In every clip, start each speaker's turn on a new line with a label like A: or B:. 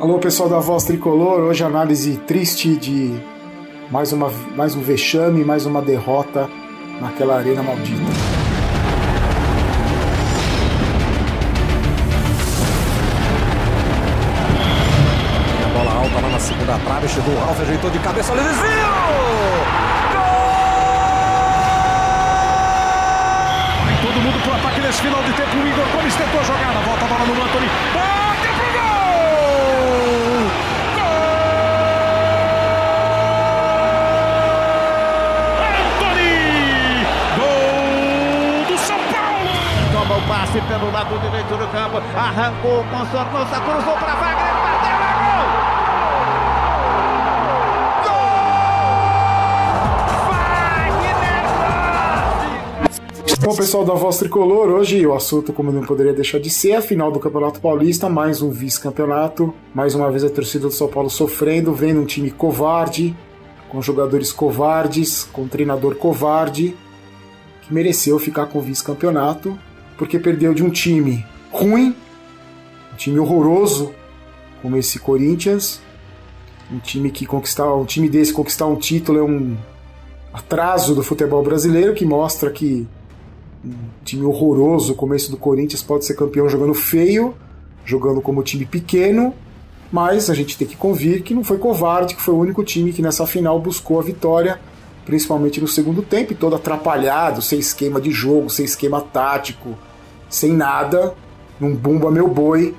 A: Alô, pessoal da Voz Tricolor. Hoje análise triste de mais, uma, mais um vexame, mais uma derrota naquela arena maldita.
B: A bola alta lá na segunda trave, chegou o Ralf, ajeitou de cabeça, olha o desvio! Todo mundo pro ataque nesse final de tempo. O Igor Gomes tentou a jogada, volta a bola no Anthony. Bate pro gol! Anthony! Gol do São Paulo!
C: Toma o passe pelo lado Arrancou com Sornosa, cruzou para Wagner. Bateu, é!
A: Bom, pessoal da Voz Tricolor, hoje o assunto, como não poderia deixar de ser, a final do Campeonato Paulista, mais um vice-campeonato. Mais uma vez a torcida do São Paulo sofrendo, vendo um time covarde, com jogadores covardes, com um treinador covarde, que mereceu ficar com o vice-campeonato, porque perdeu de um time ruim, um time horroroso, como esse Corinthians, um time que conquistar, um time desse conquistar um título é um atraso do futebol brasileiro que mostra que um time horroroso, o começo do Corinthians pode ser campeão jogando feio, jogando como time pequeno, mas a gente tem que convir que não foi covarde, que foi o único time que nessa final buscou a vitória, principalmente no segundo tempo, todo atrapalhado, sem esquema de jogo, sem esquema tático, sem nada, num bumba meu boi,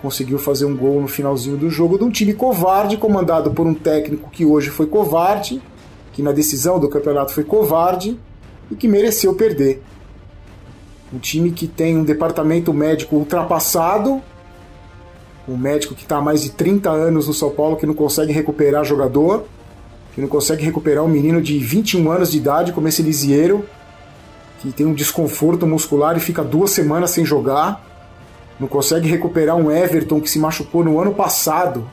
A: conseguiu fazer um gol no finalzinho do jogo de um time covarde, comandado por um técnico que hoje foi covarde, que na decisão do campeonato foi covarde e que mereceu perder. Um time que tem um departamento médico ultrapassado, um médico que está há mais de 30 anos no São Paulo que não consegue recuperar jogador, que não consegue recuperar um menino de 21 anos de idade como esse Lisieiro, que tem um desconforto muscular e fica duas semanas sem jogar, não consegue recuperar um Everton que se machucou no ano passado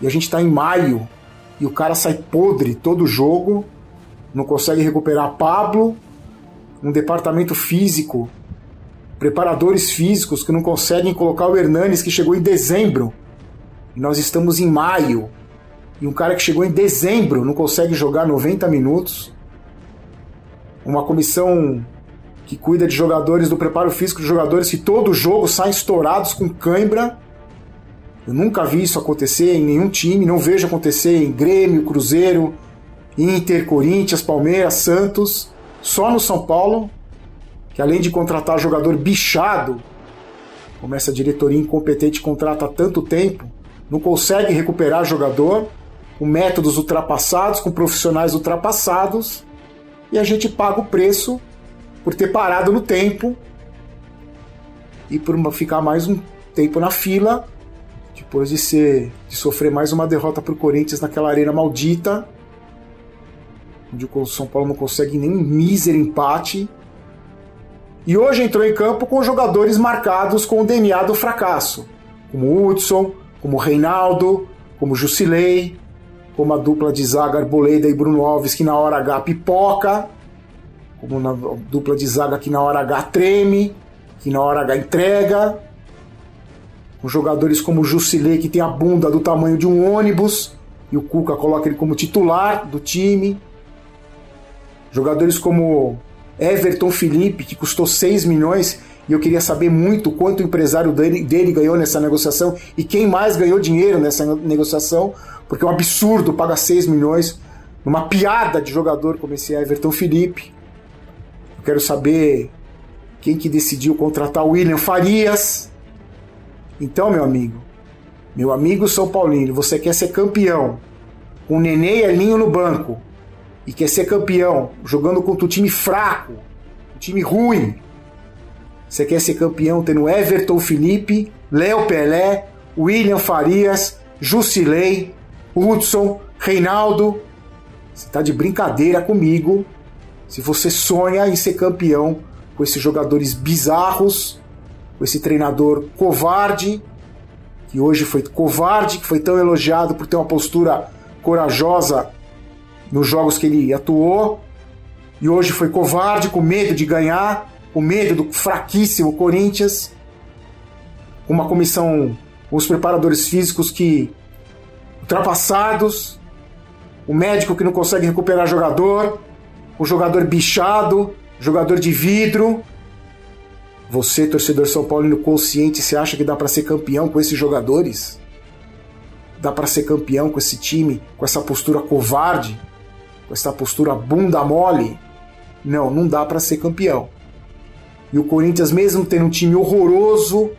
A: e a gente está em maio e o cara sai podre todo jogo, não consegue recuperar Pablo, um departamento físico preparadores físicos que não conseguem colocar o Hernanes que chegou em dezembro. E nós estamos em maio. E um cara que chegou em dezembro não consegue jogar 90 minutos. Uma comissão que cuida de jogadores, do preparo físico de jogadores que todo jogo saem estourados com cãibra. Eu nunca vi isso acontecer em nenhum time, não vejo acontecer em Grêmio, Cruzeiro, Inter, Corinthians, Palmeiras, Santos. Só no São Paulo que além de contratar jogador bichado, como essa diretoria incompetente contrata há tanto tempo, não consegue recuperar jogador com métodos ultrapassados, com profissionais ultrapassados, e a gente paga o preço por ter parado no tempo e por ficar mais um tempo na fila, depois de ser de sofrer mais uma derrota para o Corinthians naquela arena maldita, onde o São Paulo não consegue nem um mísero empate. E hoje entrou em campo com jogadores marcados com o DNA do fracasso, como Hudson, como Reinaldo, como Jusilei, como a dupla de zaga Arboleda e Bruno Alves que na hora H pipoca, como na dupla de zaga que na hora H treme, que na hora H entrega, com jogadores como Jusilei que tem a bunda do tamanho de um ônibus e o Cuca coloca ele como titular do time. Jogadores como Everton Felipe, que custou 6 milhões, e eu queria saber muito quanto o empresário dele, dele, ganhou nessa negociação e quem mais ganhou dinheiro nessa negociação, porque é um absurdo pagar 6 milhões numa piada de jogador como esse Everton Felipe. Quero saber quem que decidiu contratar o William Farias. Então, meu amigo, meu amigo São Paulino, você quer ser campeão com Nenê e Elinho no banco, e quer ser campeão jogando contra um time fraco, um time ruim. Você quer ser campeão tendo Everton Felipe, Léo Pelé, William Farias, Jusilei, Hudson, Reinaldo. Você está de brincadeira comigo se você sonha em ser campeão com esses jogadores bizarros, com esse treinador covarde, que hoje foi covarde, que foi tão elogiado por ter uma postura corajosa nos jogos que ele atuou e hoje foi covarde, com medo de ganhar, com medo do fraquíssimo Corinthians, uma comissão os preparadores físicos que ultrapassados, o médico que não consegue recuperar jogador, o jogador bichado, jogador de vidro. Você, torcedor São Paulino consciente, você acha que dá para ser campeão com esses jogadores? Dá para ser campeão com esse time, com essa postura covarde, com essa postura bunda mole? Não, não dá para ser campeão. E o Corinthians, mesmo tendo um time horroroso,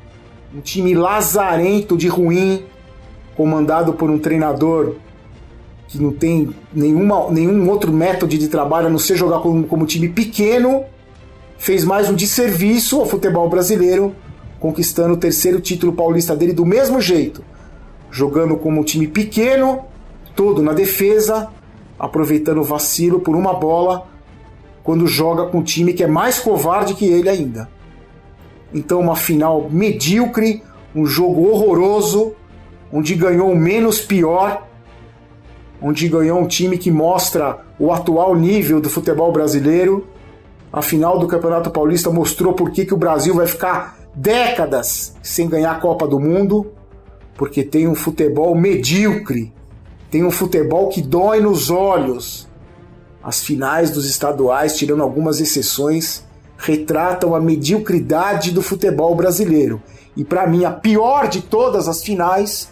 A: um time lazarento de ruim, comandado por um treinador que não tem nenhuma, nenhum outro método de trabalho a não ser jogar como, como time pequeno, fez mais um desserviço ao futebol brasileiro, conquistando o terceiro título paulista dele do mesmo jeito, jogando como um time pequeno, todo na defesa, aproveitando o vacilo por uma bola, quando joga com um time que é mais covarde que ele ainda. Então, uma final medíocre, um jogo horroroso, onde ganhou o menos pior, onde ganhou um time que mostra o atual nível do futebol brasileiro. A final do Campeonato Paulista mostrou por que, que o Brasil vai ficar décadas sem ganhar a Copa do Mundo, porque tem um futebol medíocre, tem um futebol que dói nos olhos. As finais dos estaduais, tirando algumas exceções, retratam a mediocridade do futebol brasileiro. E para mim, a pior de todas as finais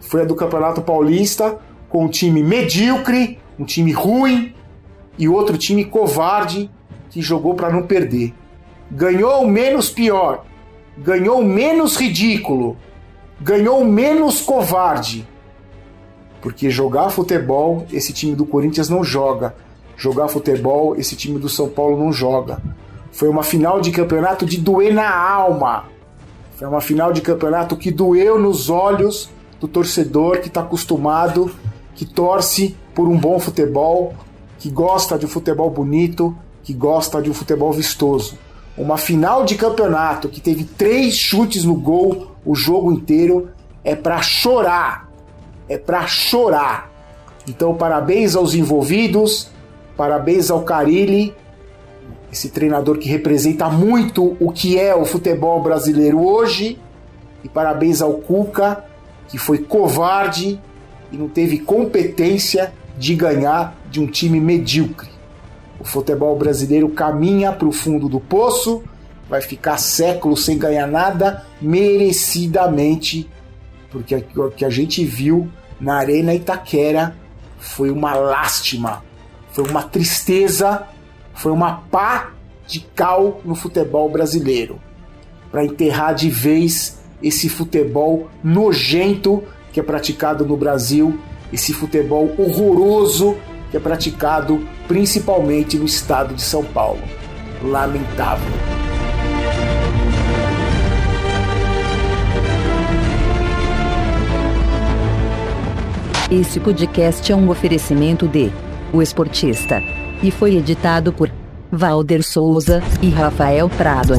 A: foi a do Campeonato Paulista, com um time medíocre, um time ruim e outro time covarde que jogou para não perder. Ganhou menos pior, ganhou menos ridículo, ganhou menos covarde. Porque jogar futebol, esse time do Corinthians não joga. Jogar futebol, esse time do São Paulo não joga. Foi uma final de campeonato de doer na alma. Foi uma final de campeonato que doeu nos olhos do torcedor que está acostumado, que torce por um bom futebol, que gosta de um futebol bonito, que gosta de um futebol vistoso. Uma final de campeonato que teve três chutes no gol o jogo inteiro é para chorar. É para chorar. Então, parabéns aos envolvidos, parabéns ao Carilli, esse treinador que representa muito o que é o futebol brasileiro hoje. E parabéns ao Cuca, que foi covarde e não teve competência de ganhar de um time medíocre. O futebol brasileiro caminha para o fundo do poço, vai ficar séculos sem ganhar nada, merecidamente, porque o que a gente viu na Arena Itaquera foi uma lástima, foi uma tristeza, foi uma pá de cal no futebol brasileiro. Para enterrar de vez esse futebol nojento que é praticado no Brasil, esse futebol horroroso que é praticado principalmente no estado de São Paulo. Lamentável.
D: Esse podcast é um oferecimento de O Esportista e foi editado por Valder Souza e Rafael Prado.